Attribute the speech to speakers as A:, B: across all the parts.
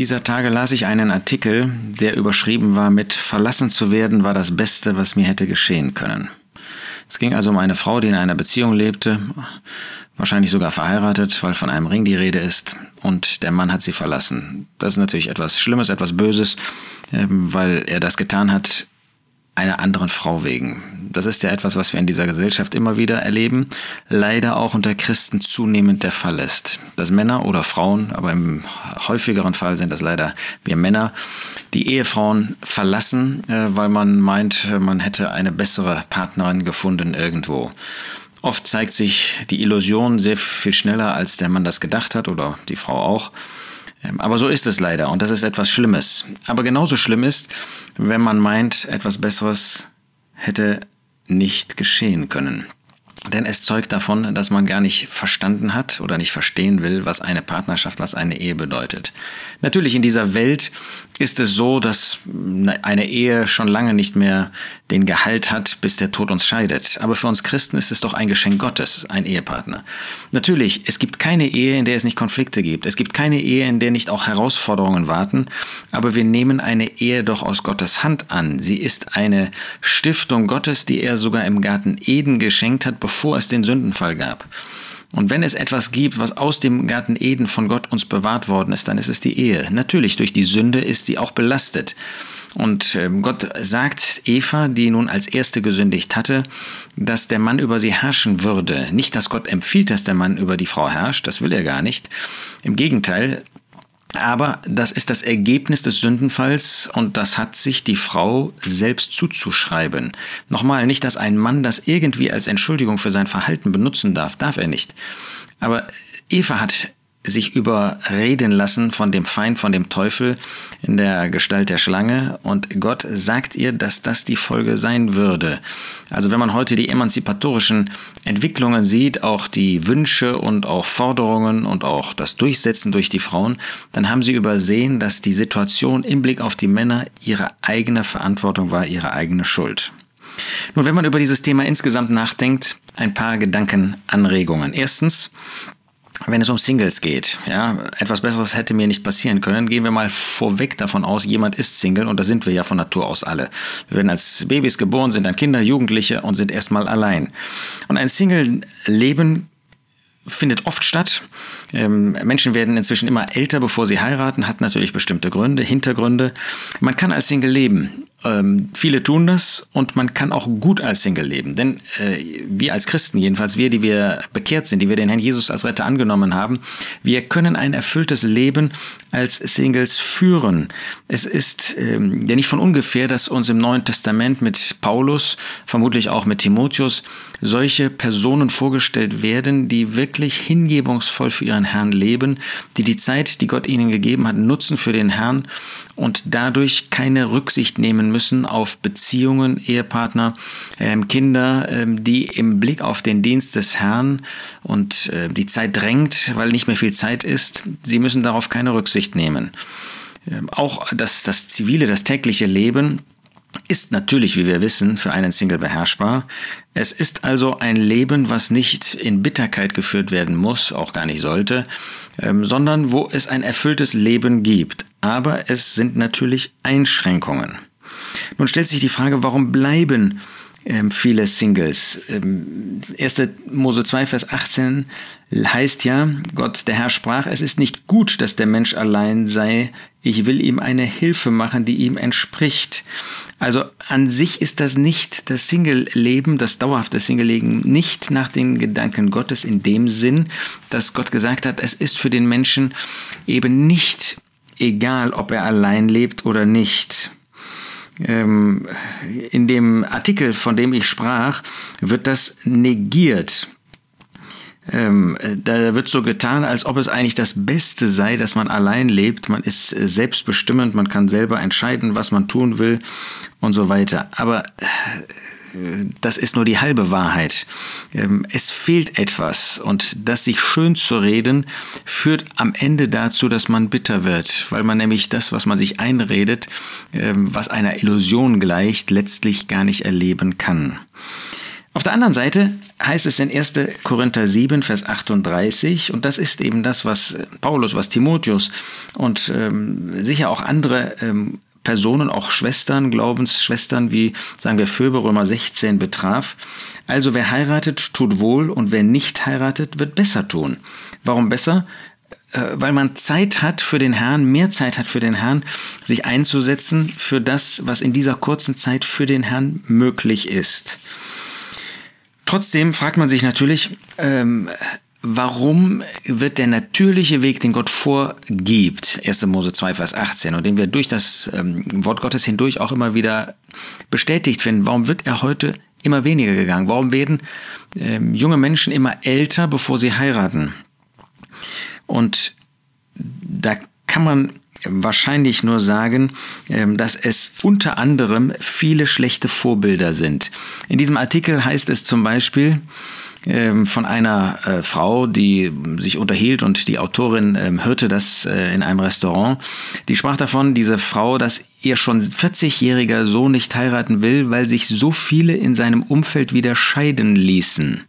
A: Dieser Tage las ich einen Artikel, der überschrieben war mit Verlassen zu werden war das Beste, was mir hätte geschehen können. Es ging also um eine Frau, die in einer Beziehung lebte, wahrscheinlich sogar verheiratet, weil von einem Ring die Rede ist, und der Mann hat sie verlassen. Das ist natürlich etwas Schlimmes, etwas Böses, ähm, weil er das getan hat, einer anderen Frau wegen. Das ist ja etwas, was wir in dieser Gesellschaft immer wieder erleben, leider auch unter Christen zunehmend der Fall ist. Dass Männer oder Frauen, aber im häufigeren Fall sind das leider wir Männer, die Ehefrauen verlassen, äh, weil man meint, man hätte eine bessere Partnerin gefunden irgendwo. Oft zeigt sich die Illusion sehr viel schneller, als der Mann das gedacht hat oder die Frau auch. Ähm, aber so ist es leider und das ist etwas Schlimmes. Aber genauso schlimm ist, wenn man meint, etwas Besseres hätte nicht geschehen können. Denn es zeugt davon, dass man gar nicht verstanden hat oder nicht verstehen will, was eine Partnerschaft, was eine Ehe bedeutet. Natürlich in dieser Welt ist es so, dass eine Ehe schon lange nicht mehr den Gehalt hat, bis der Tod uns scheidet. Aber für uns Christen ist es doch ein Geschenk Gottes, ein Ehepartner. Natürlich, es gibt keine Ehe, in der es nicht Konflikte gibt. Es gibt keine Ehe, in der nicht auch Herausforderungen warten. Aber wir nehmen eine Ehe doch aus Gottes Hand an. Sie ist eine Stiftung Gottes, die er sogar im Garten Eden geschenkt hat, bevor es den Sündenfall gab. Und wenn es etwas gibt, was aus dem Garten Eden von Gott uns bewahrt worden ist, dann ist es die Ehe. Natürlich, durch die Sünde ist sie auch belastet. Und ähm, Gott sagt Eva, die nun als erste gesündigt hatte, dass der Mann über sie herrschen würde. Nicht, dass Gott empfiehlt, dass der Mann über die Frau herrscht, das will er gar nicht. Im Gegenteil, aber das ist das Ergebnis des Sündenfalls und das hat sich die Frau selbst zuzuschreiben. Nochmal, nicht, dass ein Mann das irgendwie als Entschuldigung für sein Verhalten benutzen darf, darf er nicht. Aber Eva hat sich überreden lassen von dem Feind, von dem Teufel in der Gestalt der Schlange und Gott sagt ihr, dass das die Folge sein würde. Also wenn man heute die emanzipatorischen Entwicklungen sieht, auch die Wünsche und auch Forderungen und auch das Durchsetzen durch die Frauen, dann haben sie übersehen, dass die Situation im Blick auf die Männer ihre eigene Verantwortung war, ihre eigene Schuld. Nun, wenn man über dieses Thema insgesamt nachdenkt, ein paar Gedankenanregungen. Erstens, wenn es um Singles geht, ja, etwas Besseres hätte mir nicht passieren können. Gehen wir mal vorweg davon aus, jemand ist Single und da sind wir ja von Natur aus alle. Wir werden als Babys geboren, sind dann Kinder, Jugendliche und sind erstmal allein. Und ein Single-Leben findet oft statt. Ähm, Menschen werden inzwischen immer älter, bevor sie heiraten, hat natürlich bestimmte Gründe, Hintergründe. Man kann als Single leben. Ähm, viele tun das und man kann auch gut als Single leben. Denn äh, wir als Christen, jedenfalls wir, die wir bekehrt sind, die wir den Herrn Jesus als Retter angenommen haben, wir können ein erfülltes Leben als Singles führen. Es ist ähm, ja nicht von ungefähr, dass uns im Neuen Testament mit Paulus, vermutlich auch mit Timotheus, solche Personen vorgestellt werden, die wirklich hingebungsvoll für ihren Herrn leben, die die Zeit, die Gott ihnen gegeben hat, nutzen für den Herrn und dadurch keine Rücksicht nehmen müssen auf Beziehungen, Ehepartner, ähm, Kinder, ähm, die im Blick auf den Dienst des Herrn und äh, die Zeit drängt, weil nicht mehr viel Zeit ist, sie müssen darauf keine Rücksicht nehmen. Ähm, auch das, das zivile, das tägliche Leben ist natürlich, wie wir wissen, für einen Single beherrschbar. Es ist also ein Leben, was nicht in Bitterkeit geführt werden muss, auch gar nicht sollte, ähm, sondern wo es ein erfülltes Leben gibt. Aber es sind natürlich Einschränkungen. Nun stellt sich die Frage, warum bleiben ähm, viele Singles? Ähm, 1. Mose 2, Vers 18 heißt ja, Gott, der Herr sprach, es ist nicht gut, dass der Mensch allein sei, ich will ihm eine Hilfe machen, die ihm entspricht. Also an sich ist das nicht das Single-Leben, das dauerhafte Single-Leben, nicht nach den Gedanken Gottes in dem Sinn, dass Gott gesagt hat, es ist für den Menschen eben nicht egal, ob er allein lebt oder nicht. Ähm, in dem Artikel, von dem ich sprach, wird das negiert. Ähm, da wird so getan, als ob es eigentlich das Beste sei, dass man allein lebt. Man ist äh, selbstbestimmend, man kann selber entscheiden, was man tun will und so weiter. Aber äh, das ist nur die halbe Wahrheit. Ähm, es fehlt etwas und das sich schön zu reden führt am Ende dazu, dass man bitter wird, weil man nämlich das, was man sich einredet, ähm, was einer Illusion gleicht, letztlich gar nicht erleben kann. Auf der anderen Seite heißt es in 1. Korinther 7, Vers 38, und das ist eben das, was Paulus, was Timotheus und ähm, sicher auch andere ähm, Personen, auch Schwestern, Glaubensschwestern wie, sagen wir, Phöbe Römer 16 betraf. Also wer heiratet, tut wohl und wer nicht heiratet, wird besser tun. Warum besser? Äh, weil man Zeit hat für den Herrn, mehr Zeit hat für den Herrn, sich einzusetzen für das, was in dieser kurzen Zeit für den Herrn möglich ist. Trotzdem fragt man sich natürlich, ähm, warum wird der natürliche Weg, den Gott vorgibt, 1. Mose 2, Vers 18, und den wir durch das ähm, Wort Gottes hindurch auch immer wieder bestätigt finden, warum wird er heute immer weniger gegangen? Warum werden ähm, junge Menschen immer älter, bevor sie heiraten? Und da kann man wahrscheinlich nur sagen, ähm, dass es unter anderem viele schlechte Vorbilder sind. In diesem Artikel heißt es zum Beispiel, von einer äh, Frau, die sich unterhielt und die Autorin ähm, hörte das äh, in einem Restaurant. Die sprach davon, diese Frau, dass ihr schon 40-jähriger Sohn nicht heiraten will, weil sich so viele in seinem Umfeld wieder scheiden ließen.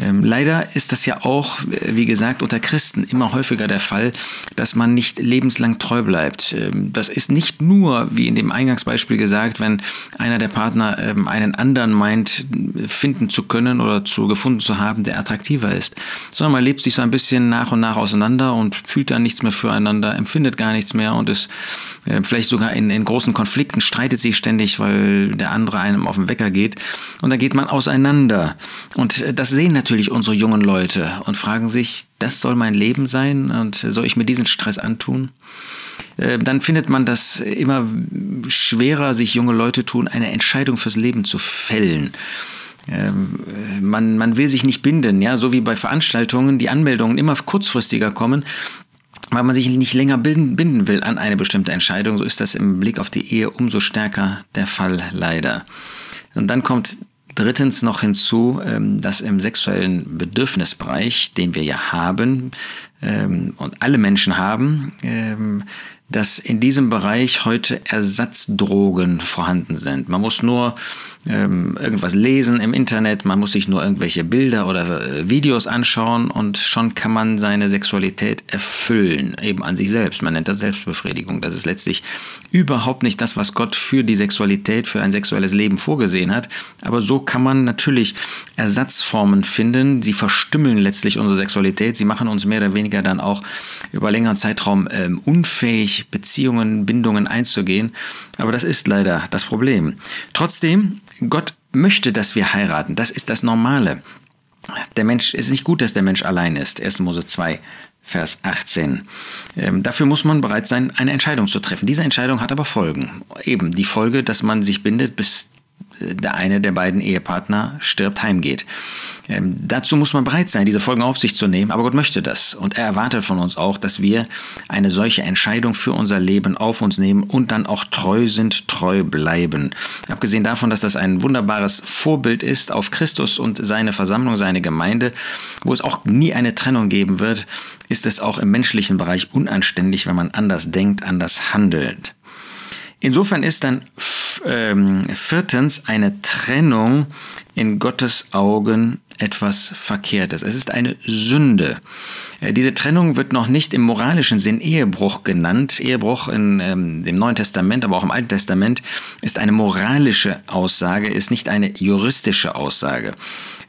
A: Ähm, leider ist das ja auch, wie gesagt, unter Christen immer häufiger der Fall, dass man nicht lebenslang treu bleibt. Ähm, das ist nicht nur, wie in dem Eingangsbeispiel gesagt, wenn einer der Partner ähm, einen anderen meint, finden zu können oder zu gefunden zu haben, der attraktiver ist, sondern man lebt sich so ein bisschen nach und nach auseinander und fühlt dann nichts mehr füreinander, empfindet gar nichts mehr und ist äh, vielleicht sogar in, in großen Konflikten, streitet sich ständig, weil der andere einem auf den Wecker geht und dann geht man auseinander. Und äh, das sehen natürlich unsere jungen Leute und fragen sich, das soll mein Leben sein und soll ich mir diesen Stress antun? Äh, dann findet man das immer schwerer, sich junge Leute tun, eine Entscheidung fürs Leben zu fällen. Ähm, man, man will sich nicht binden, ja, so wie bei Veranstaltungen die Anmeldungen immer kurzfristiger kommen, weil man sich nicht länger binden will an eine bestimmte Entscheidung. So ist das im Blick auf die Ehe umso stärker der Fall, leider. Und dann kommt drittens noch hinzu, ähm, dass im sexuellen Bedürfnisbereich, den wir ja haben ähm, und alle Menschen haben, ähm, dass in diesem Bereich heute Ersatzdrogen vorhanden sind. Man muss nur ähm, irgendwas lesen im Internet, man muss sich nur irgendwelche Bilder oder äh, Videos anschauen und schon kann man seine Sexualität erfüllen, eben an sich selbst. Man nennt das Selbstbefriedigung. Das ist letztlich überhaupt nicht das, was Gott für die Sexualität, für ein sexuelles Leben vorgesehen hat. Aber so kann man natürlich Ersatzformen finden. Sie verstümmeln letztlich unsere Sexualität. Sie machen uns mehr oder weniger dann auch über längeren Zeitraum ähm, unfähig, Beziehungen, Bindungen einzugehen. Aber das ist leider das Problem. Trotzdem Gott möchte, dass wir heiraten. Das ist das Normale. Der Mensch, es ist nicht gut, dass der Mensch allein ist. 1. Mose 2, Vers 18. Ähm, dafür muss man bereit sein, eine Entscheidung zu treffen. Diese Entscheidung hat aber Folgen. Eben die Folge, dass man sich bindet, bis der eine der beiden Ehepartner stirbt, heimgeht. Ähm, dazu muss man bereit sein, diese Folgen auf sich zu nehmen, aber Gott möchte das. Und er erwartet von uns auch, dass wir eine solche Entscheidung für unser Leben auf uns nehmen und dann auch treu sind, treu bleiben. Abgesehen davon, dass das ein wunderbares Vorbild ist auf Christus und seine Versammlung, seine Gemeinde, wo es auch nie eine Trennung geben wird, ist es auch im menschlichen Bereich unanständig, wenn man anders denkt, anders handelt. Insofern ist dann ähm, viertens eine Trennung in Gottes Augen etwas Verkehrtes. Es ist eine Sünde. Äh, diese Trennung wird noch nicht im moralischen Sinn Ehebruch genannt. Ehebruch in ähm, dem Neuen Testament, aber auch im Alten Testament ist eine moralische Aussage, ist nicht eine juristische Aussage.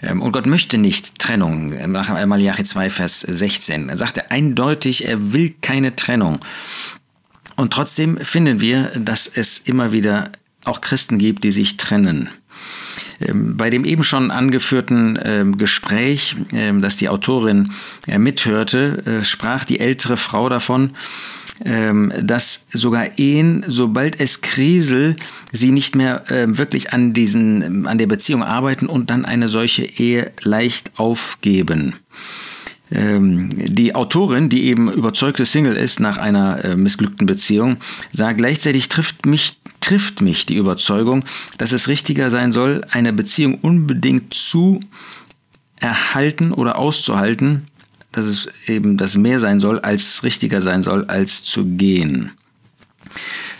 A: Ähm, und Gott möchte nicht Trennung. Nach Malachi 2, Vers 16. Er sagte eindeutig, er will keine Trennung. Und trotzdem finden wir, dass es immer wieder auch Christen gibt, die sich trennen. Ähm, bei dem eben schon angeführten ähm, Gespräch, ähm, das die Autorin äh, mithörte, äh, sprach die ältere Frau davon, dass sogar Ehen, sobald es krisel, sie nicht mehr wirklich an diesen, an der Beziehung arbeiten und dann eine solche Ehe leicht aufgeben. Die Autorin, die eben überzeugte Single ist nach einer äh, missglückten Beziehung, sagt gleichzeitig trifft mich trifft mich die Überzeugung, dass es richtiger sein soll, eine Beziehung unbedingt zu erhalten oder auszuhalten, dass es eben das mehr sein soll, als richtiger sein soll, als zu gehen.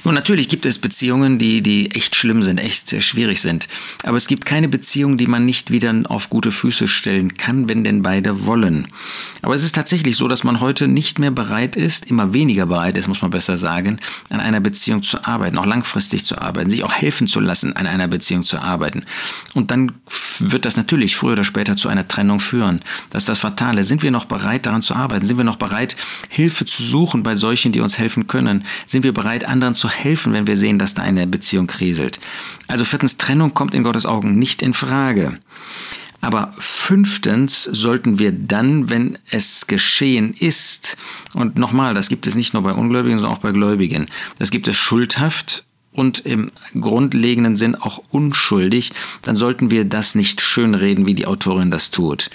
A: Nun, natürlich gibt es Beziehungen, die, die echt schlimm sind, echt sehr schwierig sind. Aber es gibt keine Beziehung, die man nicht wieder auf gute Füße stellen kann, wenn denn beide wollen. Aber es ist tatsächlich so, dass man heute nicht mehr bereit ist, immer weniger bereit ist, muss man besser sagen, an einer Beziehung zu arbeiten, auch langfristig zu arbeiten, sich auch helfen zu lassen, an einer Beziehung zu arbeiten. Und dann wird das natürlich früher oder später zu einer Trennung führen. Das ist das Fatale. Sind wir noch bereit, daran zu arbeiten? Sind wir noch bereit, Hilfe zu suchen bei solchen, die uns helfen können? Sind wir bereit, anderen zu helfen, wenn wir sehen, dass da eine Beziehung kriselt. Also viertens, Trennung kommt in Gottes Augen nicht in Frage. Aber fünftens sollten wir dann, wenn es geschehen ist, und nochmal, das gibt es nicht nur bei Ungläubigen, sondern auch bei Gläubigen, das gibt es schuldhaft und im grundlegenden Sinn auch unschuldig, dann sollten wir das nicht schönreden, wie die Autorin das tut.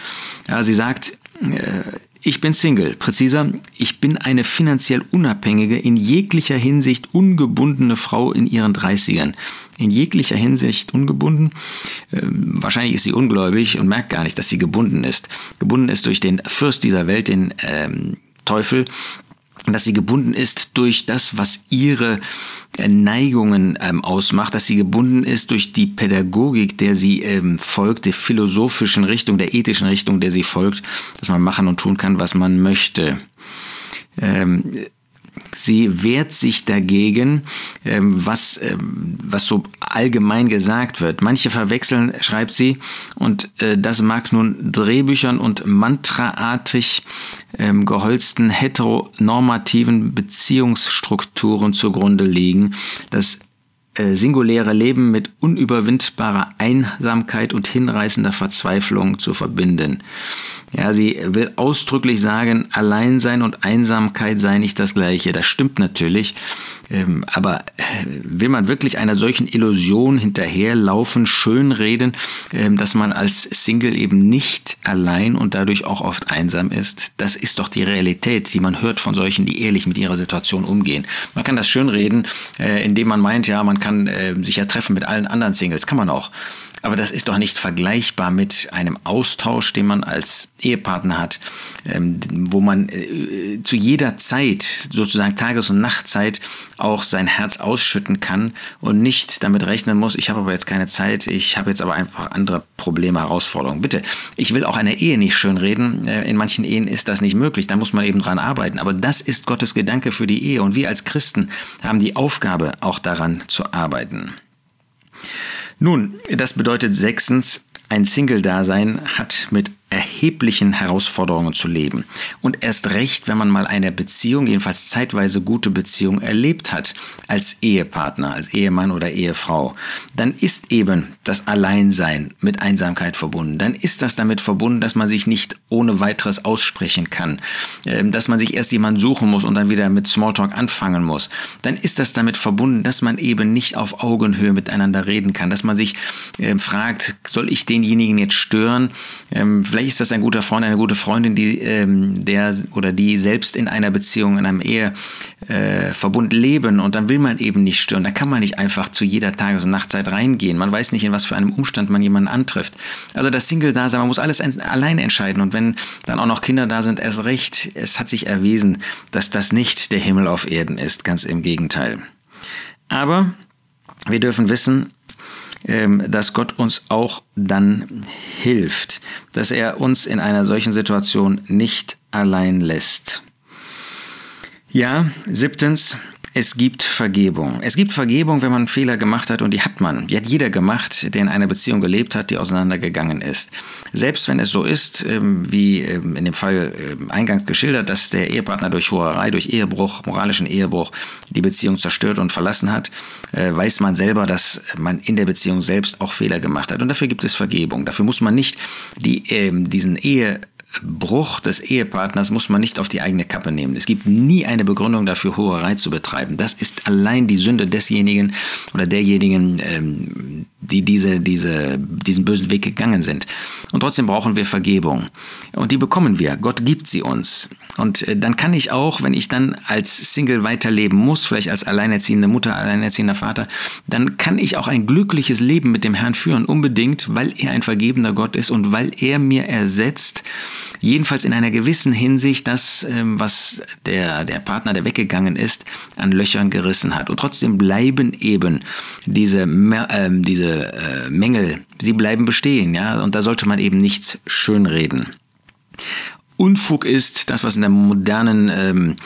A: Ja, sie sagt, äh, ich bin Single, präziser, ich bin eine finanziell unabhängige, in jeglicher Hinsicht ungebundene Frau in ihren 30ern. In jeglicher Hinsicht ungebunden. Ähm, wahrscheinlich ist sie ungläubig und merkt gar nicht, dass sie gebunden ist. Gebunden ist durch den Fürst dieser Welt, den ähm, Teufel, dass sie gebunden ist durch das, was ihre äh, Neigungen ähm, ausmacht, dass sie gebunden ist durch die Pädagogik, der sie ähm, folgt, der philosophischen Richtung, der ethischen Richtung, der sie folgt, dass man machen und tun kann, was man möchte. Ähm, Sie wehrt sich dagegen, ähm, was, ähm, was so allgemein gesagt wird. Manche verwechseln, schreibt sie, und äh, das mag nun Drehbüchern und mantraartig ähm, geholzten heteronormativen Beziehungsstrukturen zugrunde liegen. Das äh, singuläre Leben mit unüberwindbarer Einsamkeit und hinreißender Verzweiflung zu verbinden. Ja, sie will ausdrücklich sagen, Alleinsein und Einsamkeit sei nicht das gleiche. Das stimmt natürlich. Ähm, aber äh, will man wirklich einer solchen Illusion hinterherlaufen, schönreden, ähm, dass man als Single eben nicht allein und dadurch auch oft einsam ist? Das ist doch die Realität, die man hört von solchen, die ehrlich mit ihrer Situation umgehen. Man kann das schönreden, äh, indem man meint, ja, man kann äh, sich ja treffen mit allen anderen Singles. Kann man auch. Aber das ist doch nicht vergleichbar mit einem Austausch, den man als Ehepartner hat, ähm, wo man äh, zu jeder Zeit, sozusagen Tages- und Nachtzeit, auch sein Herz ausschütten kann und nicht damit rechnen muss, ich habe aber jetzt keine Zeit, ich habe jetzt aber einfach andere Probleme, Herausforderungen. Bitte, ich will auch eine Ehe nicht schönreden. Äh, in manchen Ehen ist das nicht möglich, da muss man eben dran arbeiten. Aber das ist Gottes Gedanke für die Ehe und wir als Christen haben die Aufgabe, auch daran zu arbeiten. Nun, das bedeutet sechstens, ein Single-Dasein hat mit erheblichen Herausforderungen zu leben. Und erst recht, wenn man mal eine Beziehung, jedenfalls zeitweise gute Beziehung erlebt hat, als Ehepartner, als Ehemann oder Ehefrau, dann ist eben das Alleinsein mit Einsamkeit verbunden. Dann ist das damit verbunden, dass man sich nicht ohne weiteres aussprechen kann, ähm, dass man sich erst jemanden suchen muss und dann wieder mit Smalltalk anfangen muss. Dann ist das damit verbunden, dass man eben nicht auf Augenhöhe miteinander reden kann, dass man sich ähm, fragt, soll ich denjenigen jetzt stören? Ähm, vielleicht ist das ein guter Freund, eine gute Freundin, die ähm, der oder die selbst in einer Beziehung, in einem Eheverbund äh, leben und dann will man eben nicht stören. Da kann man nicht einfach zu jeder Tages- und Nachtzeit reingehen. Man weiß nicht, in was für einem Umstand man jemanden antrifft. Also das Single-Dasein, man muss alles allein entscheiden und wenn dann auch noch Kinder da sind, erst recht. Es hat sich erwiesen, dass das nicht der Himmel auf Erden ist, ganz im Gegenteil. Aber wir dürfen wissen, dass Gott uns auch dann hilft, dass er uns in einer solchen Situation nicht allein lässt. Ja, siebtens, es gibt Vergebung. Es gibt Vergebung, wenn man Fehler gemacht hat und die hat man. Die hat jeder gemacht, der in einer Beziehung gelebt hat, die auseinandergegangen ist. Selbst wenn es so ist, ähm, wie ähm, in dem Fall ähm, eingangs geschildert, dass der Ehepartner durch Hurerei, durch Ehebruch, moralischen Ehebruch die Beziehung zerstört und verlassen hat, äh, weiß man selber, dass man in der Beziehung selbst auch Fehler gemacht hat. Und dafür gibt es Vergebung. Dafür muss man nicht die, diesen Ehe Bruch des Ehepartners muss man nicht auf die eigene Kappe nehmen. Es gibt nie eine Begründung dafür, Hurerei zu betreiben. Das ist allein die Sünde desjenigen oder derjenigen, ähm, die diese, diese, diesen bösen Weg gegangen sind. Und trotzdem brauchen wir Vergebung. Und die bekommen wir. Gott gibt sie uns. Und äh, dann kann ich auch, wenn ich dann als Single weiterleben muss, vielleicht als alleinerziehende Mutter, alleinerziehender Vater, dann kann ich auch ein glückliches Leben mit dem Herrn führen, unbedingt, weil er ein vergebender Gott ist und weil er mir ersetzt, jedenfalls in einer gewissen Hinsicht das, ähm, was der, der Partner, der weggegangen ist, an Löchern gerissen hat. Und trotzdem bleiben eben diese, äh, diese äh, Mängel, sie bleiben bestehen, ja, und da sollte man eben nichts schönreden. Unfug ist, das, was in der modernen ähm,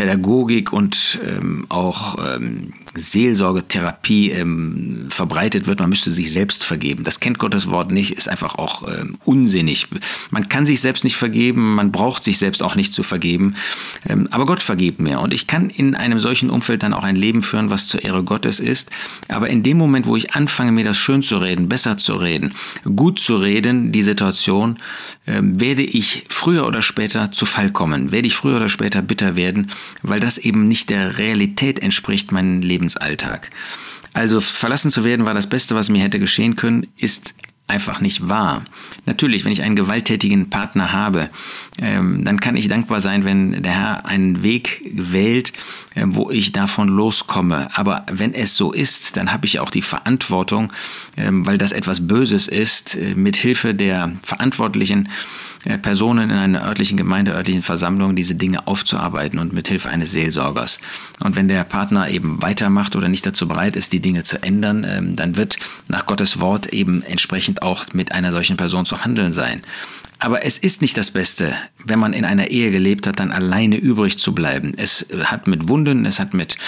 A: Pädagogik und ähm, auch ähm, Seelsorgetherapie ähm, verbreitet wird, man müsste sich selbst vergeben. Das kennt Gottes Wort nicht, ist einfach auch ähm, unsinnig. Man kann sich selbst nicht vergeben, man braucht sich selbst auch nicht zu vergeben, ähm, aber Gott vergibt mir. Und ich kann in einem solchen Umfeld dann auch ein Leben führen, was zur Ehre Gottes ist. Aber in dem Moment, wo ich anfange, mir das schön zu reden, besser zu reden, gut zu reden, die Situation, ähm, werde ich früher oder später zu Fall kommen, werde ich früher oder später bitter werden, weil das eben nicht der Realität entspricht, mein Leben Lebensalltag. Also verlassen zu werden war das Beste, was mir hätte geschehen können, ist einfach nicht wahr. Natürlich, wenn ich einen gewalttätigen Partner habe, ähm, dann kann ich dankbar sein, wenn der Herr einen Weg wählt, äh, wo ich davon loskomme. Aber wenn es so ist, dann habe ich auch die Verantwortung, ähm, weil das etwas Böses ist, äh, mit Hilfe der Verantwortlichen Personen in einer örtlichen Gemeinde, örtlichen Versammlung diese Dinge aufzuarbeiten und mit Hilfe eines Seelsorgers. Und wenn der Partner eben weitermacht oder nicht dazu bereit ist, die Dinge zu ändern, ähm, dann wird nach Gottes Wort eben entsprechend auch mit einer solchen Person zu handeln sein. Aber es ist nicht das Beste, wenn man in einer Ehe gelebt hat, dann alleine übrig zu bleiben. Es hat mit Wunden, es hat mit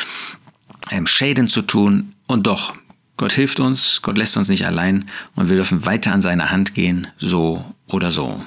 A: ähm, Schäden zu tun. Und doch, Gott hilft uns, Gott lässt uns nicht allein und wir dürfen weiter an seine Hand gehen, so oder so.